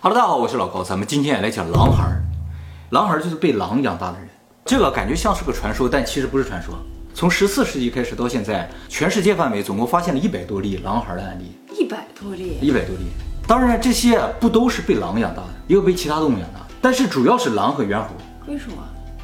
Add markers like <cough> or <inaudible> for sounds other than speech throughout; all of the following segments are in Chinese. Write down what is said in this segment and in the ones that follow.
Hello，大家好，我是老高，咱们今天也来讲狼孩儿。狼孩儿就是被狼养大的人，这个感觉像是个传说，但其实不是传说。从十四世纪开始到现在，全世界范围总共发现了一百多例狼孩儿的案例，一百多例，一百多例。当然，这些不都是被狼养大的，也有被其他动物养大，但是主要是狼和猿猴。为什么？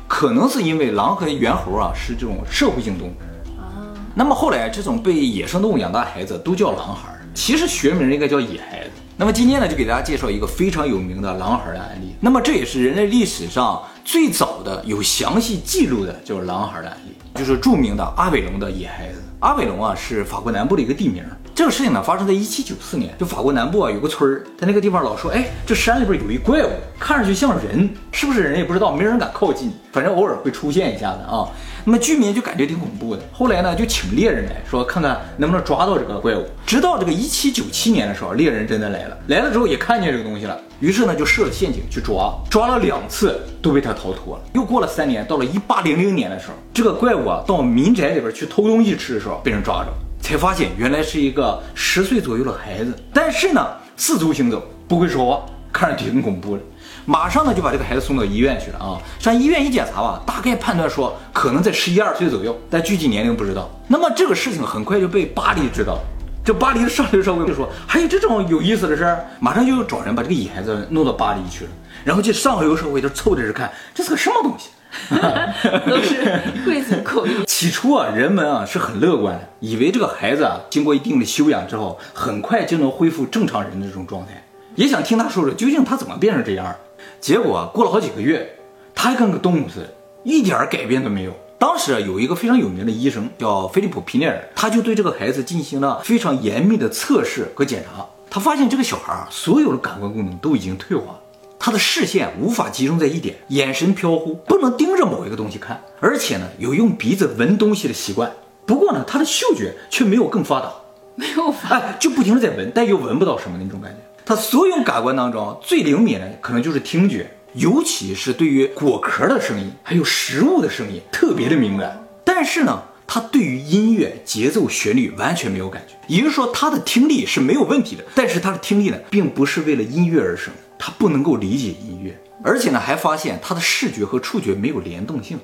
可能是因为狼和猿猴啊是这种社会性动物啊。那么后来，这种被野生动物养大的孩子都叫狼孩儿，其实学名应该叫野孩子。那么今天呢，就给大家介绍一个非常有名的狼孩的案例。那么这也是人类历史上最早的有详细记录的，就是狼孩的案例，就是著名的阿韦龙的野孩子。阿韦龙啊，是法国南部的一个地名。这个事情呢，发生在一七九四年，就法国南部啊有个村儿，在那个地方老说，哎，这山里边有一怪物，看上去像人，是不是人也不知道，没人敢靠近，反正偶尔会出现一下子啊。那么居民就感觉挺恐怖的，后来呢就请猎人来说看看能不能抓到这个怪物。直到这个一七九七年的时候，猎人真的来了，来了之后也看见这个东西了，于是呢就设了陷阱去抓，抓了两次都被他逃脱了。又过了三年，到了一八零零年的时候，这个怪物啊到民宅里边去偷东西吃的时候被人抓着，才发现原来是一个十岁左右的孩子，但是呢四足行走，不会说话，看着挺恐怖的。马上呢就把这个孩子送到医院去了啊！上医院一检查吧，大概判断说可能在十一二岁左右，但具体年龄不知道。那么这个事情很快就被巴黎知道，这巴黎的上流社会就说还有这种有意思的事儿，马上就找人把这个野孩子弄到巴黎去了。然后这上流社会就凑着看，这是个什么东西？<laughs> 都是贵族口音。<laughs> 起初啊，人们啊是很乐观，以为这个孩子啊经过一定的修养之后，很快就能恢复正常人的这种状态，也想听他说说究竟他怎么变成这样。结果过了好几个月，他还跟个动物似的，一点改变都没有。当时啊有一个非常有名的医生叫菲利普皮内尔，他就对这个孩子进行了非常严密的测试和检查。他发现这个小孩啊，所有的感官功能都已经退化了，他的视线无法集中在一点，眼神飘忽，不能盯着某一个东西看，而且呢，有用鼻子闻东西的习惯。不过呢，他的嗅觉却没有更发达，没有发，哎，就不停的在闻，但又闻不到什么那种感觉。他所有感官当中最灵敏的可能就是听觉，尤其是对于果壳的声音，还有食物的声音特别的敏感。但是呢，他对于音乐节奏、旋律完全没有感觉。也就是说，他的听力是没有问题的，但是他的听力呢，并不是为了音乐而生，他不能够理解音乐，而且呢，还发现他的视觉和触觉没有联动性。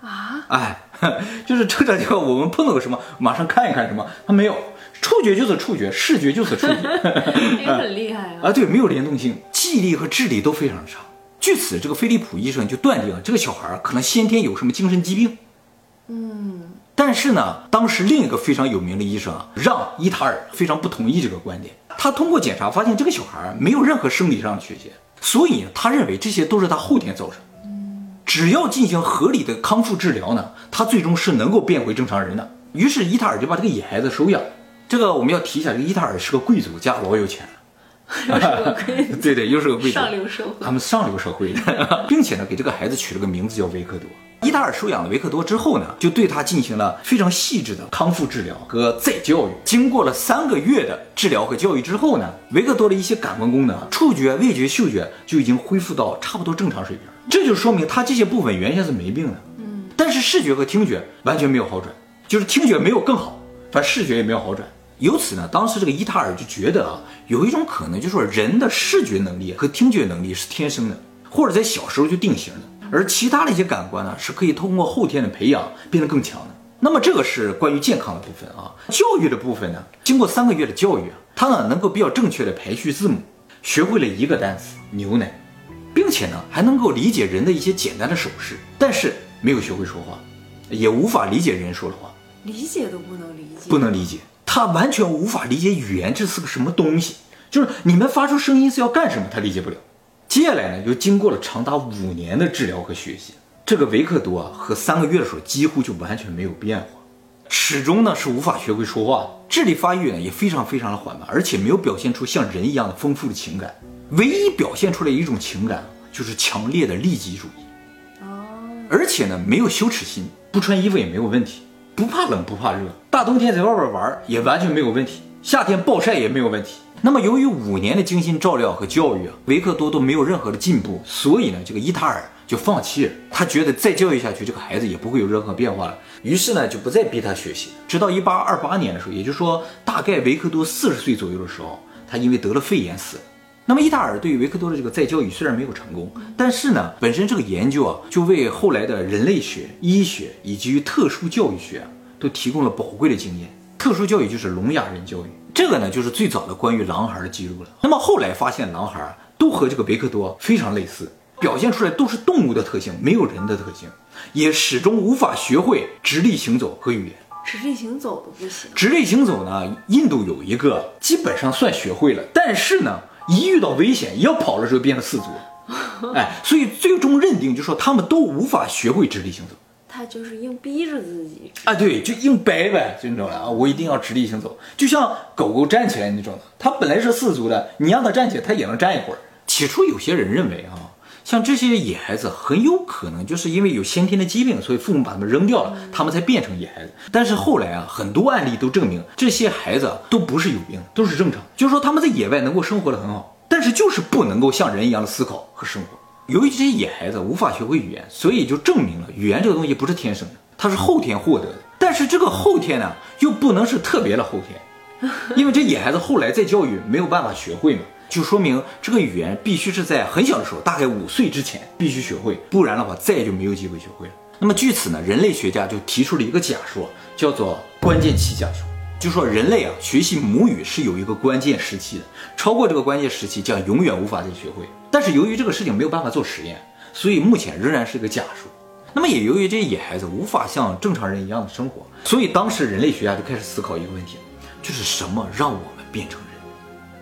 啊，哎，<laughs> 就是正常情况，我们碰到个什么，马上看一看什么，他没有。触觉就是触觉，视觉就是触觉，<laughs> 也很 <laughs> 厉害啊！啊，对，没有联动性，记忆力和智力都非常差。据此，这个菲利普医生就断定这个小孩可能先天有什么精神疾病。嗯，但是呢，当时另一个非常有名的医生啊，让伊塔尔非常不同意这个观点。他通过检查发现这个小孩没有任何生理上的缺陷，所以他认为这些都是他后天造成。嗯，只要进行合理的康复治疗呢，他最终是能够变回正常人的。于是伊塔尔就把这个野孩子收养。这个我们要提一下，这个伊塔尔是个贵族，家老有钱，<laughs> 对对，又是个贵族，上流社会。他们上流社会的，<laughs> 并且呢，给这个孩子取了个名字叫维克多。伊塔尔收养了维克多之后呢，就对他进行了非常细致的康复治疗和再教育。经过了三个月的治疗和教育之后呢，维克多的一些感官功能，触觉、味觉、嗅觉就已经恢复到差不多正常水平。这就说明他这些部分原先是没病的。嗯，但是视觉和听觉完全没有好转，就是听觉没有更好，反正视觉也没有好转。由此呢，当时这个伊塔尔就觉得啊，有一种可能，就是说人的视觉能力和听觉能力是天生的，或者在小时候就定型的，而其他的一些感官呢，是可以通过后天的培养变得更强的。那么这个是关于健康的部分啊，教育的部分呢，经过三个月的教育啊，他呢能够比较正确的排序字母，学会了一个单词牛奶，并且呢还能够理解人的一些简单的手势，但是没有学会说话，也无法理解人说的话，理解都不能理解，不能理解。他完全无法理解语言这是个什么东西，就是你们发出声音是要干什么，他理解不了。接下来呢，又经过了长达五年的治疗和学习，这个维克多啊和三个月的时候几乎就完全没有变化，始终呢是无法学会说话，智力发育呢也非常非常的缓慢，而且没有表现出像人一样的丰富的情感，唯一表现出来一种情感就是强烈的利己主义。哦，而且呢没有羞耻心，不穿衣服也没有问题。不怕冷不怕热，大冬天在外边玩也完全没有问题，夏天暴晒也没有问题。那么由于五年的精心照料和教育啊，维克多都没有任何的进步，所以呢，这个伊塔尔就放弃了。他觉得再教育下去，这个孩子也不会有任何变化了，于是呢，就不再逼他学习。直到一八二八年的时候，也就是说大概维克多四十岁左右的时候，他因为得了肺炎死了。那么伊达尔对于维克多的这个再教育虽然没有成功，但是呢，本身这个研究啊，就为后来的人类学、医学以及于特殊教育学啊，都提供了宝贵的经验。特殊教育就是聋哑人教育，这个呢就是最早的关于狼孩的记录了。那么后来发现狼孩都和这个维克多非常类似，表现出来都是动物的特性，没有人的特性，也始终无法学会直立行走和语言。直立行走都不行。直立行走呢，印度有一个基本上算学会了，但是呢，一遇到危险，一要跑的时候变成四足，<laughs> 哎，所以最终认定就说他们都无法学会直立行走。他就是硬逼着自己。啊，对，就硬掰呗，就那种啊，我一定要直立行走，就像狗狗站起来那种的，它本来是四足的，你让它站起来，它也能站一会儿。起初有些人认为啊。像这些野孩子很有可能就是因为有先天的疾病，所以父母把他们扔掉了，他们才变成野孩子。但是后来啊，很多案例都证明这些孩子都不是有病，都是正常。就是说他们在野外能够生活的很好，但是就是不能够像人一样的思考和生活。由于这些野孩子无法学会语言，所以就证明了语言这个东西不是天生的，它是后天获得的。但是这个后天呢，又不能是特别的后天，因为这野孩子后来再教育没有办法学会嘛。就说明这个语言必须是在很小的时候，大概五岁之前必须学会，不然的话再也就没有机会学会了。那么据此呢，人类学家就提出了一个假说，叫做关键期假说，就说人类啊学习母语是有一个关键时期的，超过这个关键时期将永远无法再学会。但是由于这个事情没有办法做实验，所以目前仍然是一个假说。那么也由于这些野孩子无法像正常人一样的生活，所以当时人类学家就开始思考一个问题，就是什么让我们变成。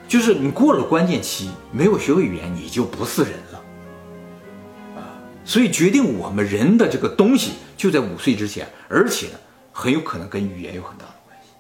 就是你过了关键期，没有学会语言，你就不是人了，啊！所以决定我们人的这个东西就在五岁之前，而且呢，很有可能跟语言有很大的关系。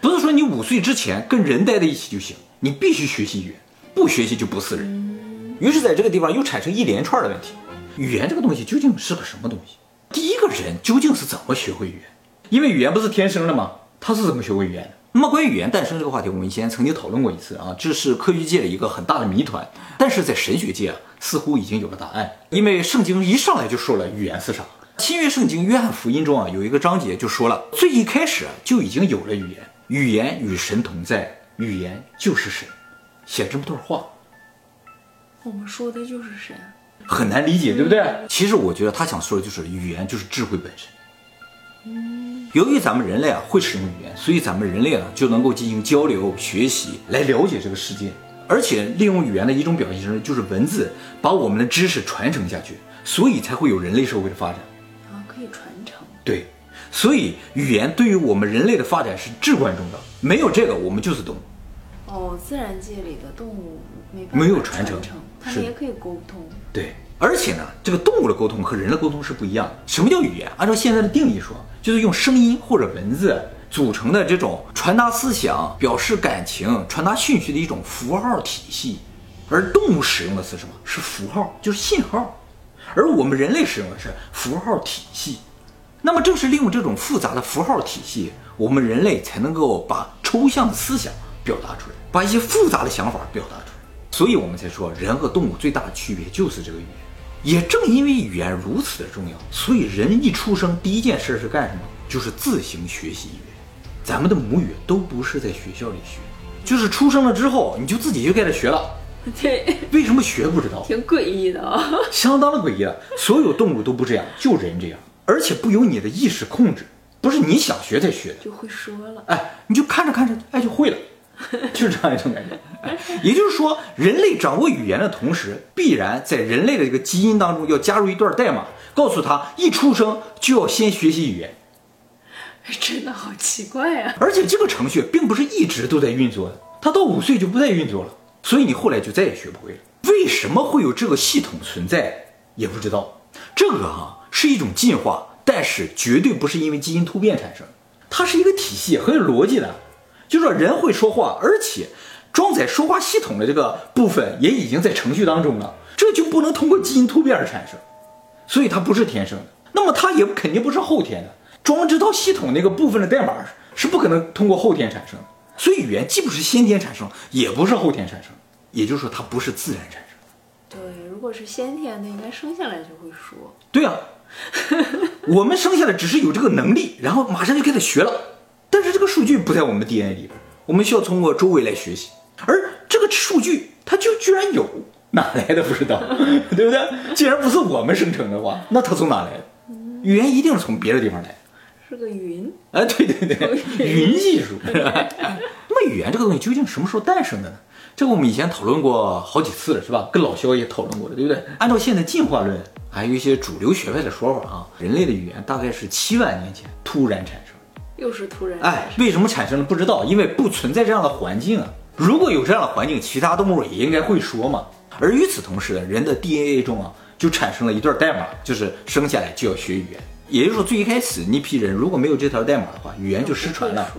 不是说你五岁之前跟人待在一起就行，你必须学习语言，不学习就不是人。于是，在这个地方又产生一连串的问题：语言这个东西究竟是个什么东西？第一个人究竟是怎么学会语言？因为语言不是天生的吗？他是怎么学会语言的？那么关于语言诞生这个话题，我们以前曾经讨论过一次啊，这是科学界的一个很大的谜团。但是在神学界啊，似乎已经有了答案，因为圣经一上来就说了语言是啥。新约圣经约翰福音中啊，有一个章节就说了，最一开始就已经有了语言，语言与神同在，语言就是神，写这么段话。我们说的就是神，很难理解，对不对？其实我觉得他想说的就是语言就是智慧本身。由于咱们人类啊会使用语言，所以咱们人类呢就能够进行交流、学习，来了解这个世界。而且利用语言的一种表现形式就是文字，把我们的知识传承下去，所以才会有人类社会的发展。啊，可以传承。对，所以语言对于我们人类的发展是至关重要。没有这个，我们就是动物。哦，自然界里的动物没没有传承，它们也可以沟通。对。而且呢，这个动物的沟通和人的沟通是不一样的。什么叫语言？按照现在的定义说，就是用声音或者文字组成的这种传达思想、表示感情、传达讯息的一种符号体系。而动物使用的是什么？是符号，就是信号。而我们人类使用的是符号体系。那么正是利用这种复杂的符号体系，我们人类才能够把抽象的思想表达出来，把一些复杂的想法表达出来。所以我们才说，人和动物最大的区别就是这个语言。也正因为语言如此的重要，所以人一出生第一件事是干什么？就是自行学习语言。咱们的母语都不是在学校里学，就是出生了之后你就自己就开始学了。对，为什么学不知道？挺诡异的啊，相当的诡异。所有动物都不这样，就人这样，而且不由你的意识控制，不是你想学才学的，就会说了。哎，你就看着看着，哎，就会了。就 <laughs> 是这样一种感觉，也就是说，人类掌握语言的同时，必然在人类的这个基因当中要加入一段代码，告诉他一出生就要先学习语言。真的好奇怪啊！而且这个程序并不是一直都在运作的，他到五岁就不再运作了，所以你后来就再也学不会了。为什么会有这个系统存在，也不知道。这个哈是一种进化，但是绝对不是因为基因突变产生，它是一个体系，很有逻辑的。就说人会说话，而且装载说话系统的这个部分也已经在程序当中了，这就不能通过基因突变而产生，所以它不是天生的。那么它也肯定不是后天的，装这套系统那个部分的代码是不可能通过后天产生的。所以语言既不是先天产生，也不是后天产生，也就是说它不是自然产生。对，如果是先天的，应该生下来就会说。对啊，我们生下来只是有这个能力，然后马上就开始学了。但是这个数据不在我们 DNA 里边，我们需要通过周围来学习。而这个数据它就居然有，哪来的不知道，<laughs> 对不对？既然不是我们生成的话，那它从哪来的？语言一定是从别的地方来的。是个云，哎，对对对，<laughs> 云技术。<laughs> 那么语言这个东西究竟什么时候诞生的呢？这个我们以前讨论过好几次了，是吧？跟老肖也讨论过了，对不对？按照现在进化论，还有一些主流学派的说法啊，人类的语言大概是七万年前突然产生。又是突然。哎，为什么产生了不知道，因为不存在这样的环境啊。如果有这样的环境，其他动物也应该会说嘛。而与此同时，人的 DNA 中啊，就产生了一段代码，就是生下来就要学语言。也就是说，最一开始那批人如果没有这条代码的话，语言就失传了。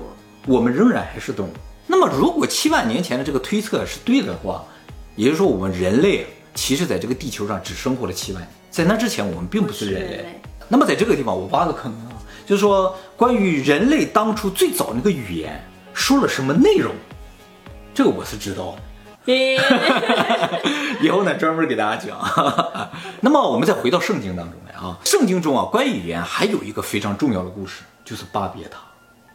我们仍然还是动物。那么，如果七万年前的这个推测是对的话，也就是说，我们人类其实在这个地球上只生活了七万年，在那之前我们并不是人类。那么，在这个地方我挖个坑啊，就是说关于人类当初最早那个语言说了什么内容，这个我是知道的。<laughs> 以后呢，专门给大家讲。<laughs> 那么，我们再回到圣经当中来啊，圣经中啊，关于语言还有一个非常重要的故事，就是巴别塔。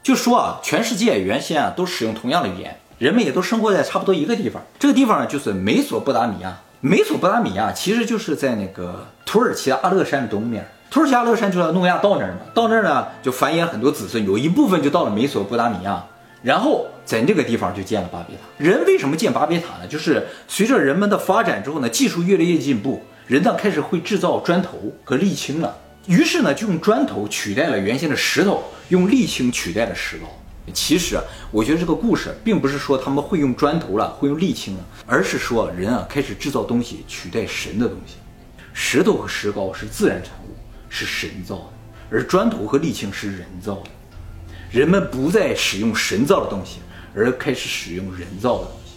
就说啊，全世界原先啊都使用同样的语言，人们也都生活在差不多一个地方。这个地方呢，就是美索不达米亚。美索不达米亚其实就是在那个土耳其的阿勒山的东面。土耳其阿勒山就在诺亚到那儿嘛，到那儿呢就繁衍很多子孙，有一部分就到了美索不达米亚，然后在这个地方就建了巴别塔。人为什么建巴别塔呢？就是随着人们的发展之后呢，技术越来越进步，人呢开始会制造砖头和沥青了。于是呢，就用砖头取代了原先的石头，用沥青取代了石膏。其实啊，我觉得这个故事并不是说他们会用砖头了，会用沥青了，而是说人啊开始制造东西取代神的东西。石头和石膏是自然产物，是神造的，而砖头和沥青是人造的。人们不再使用神造的东西，而开始使用人造的东西。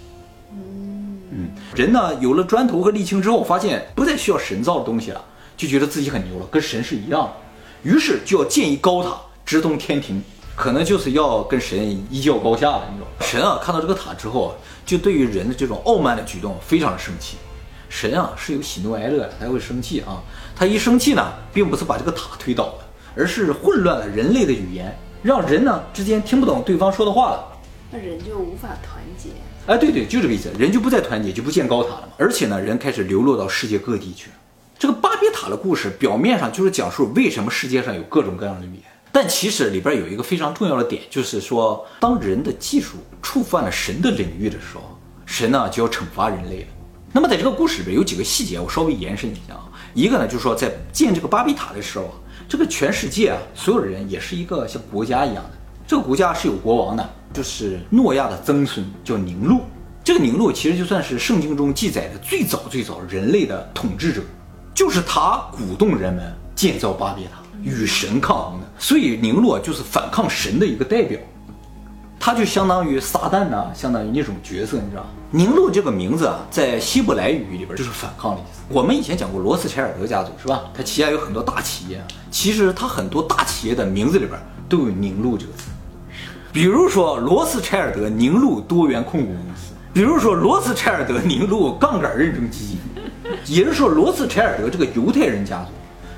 嗯，人呢有了砖头和沥青之后，发现不再需要神造的东西了。就觉得自己很牛了，跟神是一样的，于是就要建一高塔直通天庭，可能就是要跟神一较高下了。你知道，神啊看到这个塔之后，就对于人的这种傲慢的举动非常的生气。神啊是有喜怒哀乐的，他会生气啊。他一生气呢，并不是把这个塔推倒了，而是混乱了人类的语言，让人呢之间听不懂对方说的话了。那人就无法团结。哎，对对，就这个意思，人就不再团结，就不建高塔了嘛。而且呢，人开始流落到世界各地去。这个巴别塔的故事表面上就是讲述为什么世界上有各种各样的语言，但其实里边有一个非常重要的点，就是说当人的技术触犯了神的领域的时候，神呢就要惩罚人类了。那么在这个故事里边有几个细节，我稍微延伸一下啊。一个呢就是说在建这个巴比塔的时候啊，这个全世界啊所有人也是一个像国家一样的，这个国家是有国王的，就是诺亚的曾孙叫宁禄。这个宁禄其实就算是圣经中记载的最早最早人类的统治者。就是他鼓动人们建造巴别塔，与神抗衡的，所以宁洛就是反抗神的一个代表，他就相当于撒旦呐，相当于那种角色，你知道吗宁路这个名字啊，在希伯来语里边就是反抗的意思。我们以前讲过罗斯柴尔德家族是吧？他旗下有很多大企业，其实他很多大企业的名字里边都有宁禄这个词，比如说罗斯柴尔德宁禄多元控股公司，比如说罗斯柴尔德宁禄杠杆认证基金。也就是说，罗斯柴尔德这个犹太人家族，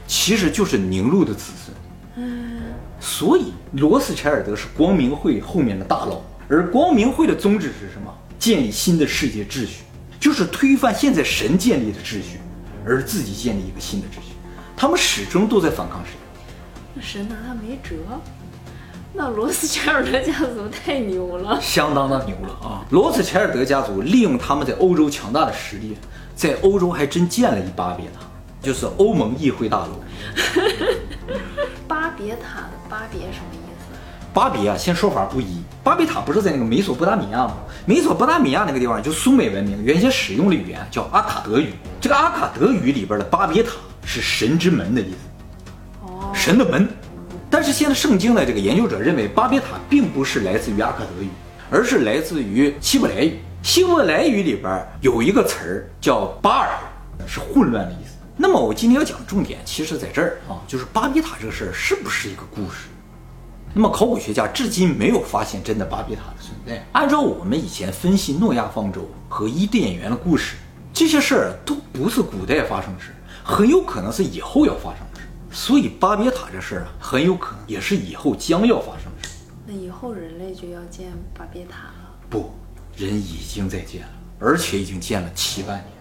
其实就是宁禄的子孙。嗯，所以罗斯柴尔德是光明会后面的大佬，而光明会的宗旨是什么？建立新的世界秩序，就是推翻现在神建立的秩序，而自己建立一个新的秩序。他们始终都在反抗神。那神拿他没辙。那罗斯柴尔德家族太牛了，相当的牛了啊！罗斯柴尔德家族利用他们在欧洲强大的实力。在欧洲还真建了一把别塔，就是欧盟议会大楼。<laughs> 别塔的巴别什么意思？巴别啊，先说法不一。巴别塔不是在那个美索不达米亚吗？美索不达米亚那个地方就苏美文明原先使用的语言叫阿卡德语。这个阿卡德语里边的巴别塔是神之门的意思，哦，神的门。但是现在圣经的这个研究者认为，巴别塔并不是来自于阿卡德语，而是来自于希伯来语。希伯来语里边有一个词儿叫巴尔，是混乱的意思。那么我今天要讲的重点，其实在这儿啊，就是巴别塔这个事儿是不是一个故事？那么考古学家至今没有发现真的巴别塔的存在。按照我们以前分析诺亚方舟和伊甸园的故事，这些事儿都不是古代发生的事，很有可能是以后要发生的事。所以巴别塔这事儿啊，很有可能也是以后将要发生的事。那以后人类就要建巴别塔了？不。人已经在建了，而且已经建了七万年。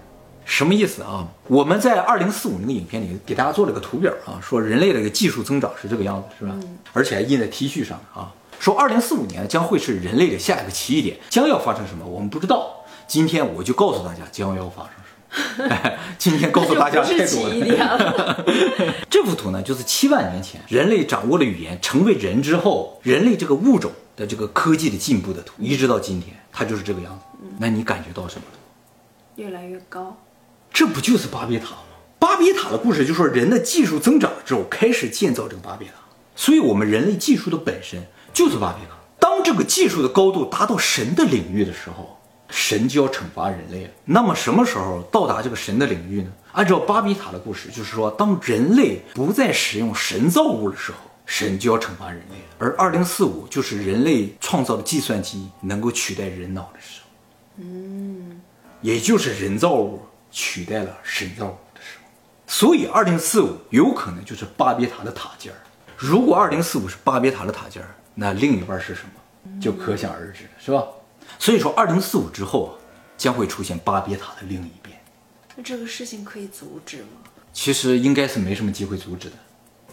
什么意思啊？我们在二零四五那个影片里给大家做了个图表啊，说人类的一个技术增长是这个样子，是吧？而且还印在 T 恤上啊，说二零四五年将会是人类的下一个奇异点，将要发生什么我们不知道。今天我就告诉大家将要发生什么。<laughs> 今天告诉大家太多了。了。<laughs> 这幅图呢，就是七万年前人类掌握了语言，成为人之后，人类这个物种的这个科技的进步的图，一直到今天，它就是这个样子。那你感觉到什么了？越来越高，这不就是巴别塔吗？巴别塔的故事就说人的技术增长了之后，开始建造这个巴别塔。所以，我们人类技术的本身就是巴别塔。当这个技术的高度达到神的领域的时候，神就要惩罚人类了。那么，什么时候到达这个神的领域呢？按照巴比塔的故事，就是说，当人类不再使用神造物的时候，神就要惩罚人类了。而二零四五就是人类创造的计算机能够取代人脑的时候。嗯也就是人造物取代了神造物的时候，所以二零四五有可能就是巴别塔的塔尖儿。如果二零四五是巴别塔的塔尖儿，那另一半是什么，就可想而知了，是吧？所以说，二零四五之后啊，将会出现巴别塔的另一边。那这个事情可以阻止吗？其实应该是没什么机会阻止的，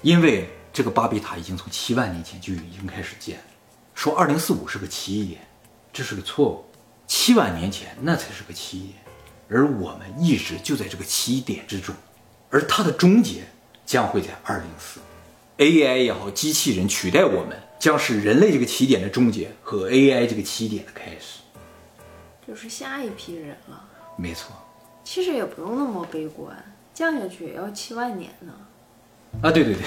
因为这个巴别塔已经从七万年前就已经开始建了。说二零四五是个奇异点，这是个错误。七万年前那才是个奇异点，而我们一直就在这个起点之中，而它的终结将会在二零四。AI 也好，机器人取代我们，将是人类这个起点的终结和 AI 这个起点的开始。就是下一批人了。没错其实也不用那么悲观，降下去也要七万年呢。啊，对对对。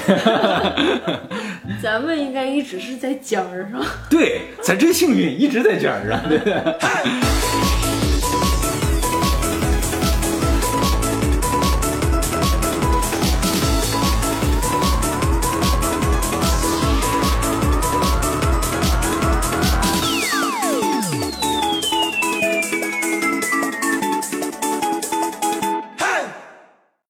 <laughs> <laughs> 咱们应该一直是在尖儿上。对，咱真幸运一直在尖儿上，对不对？<laughs>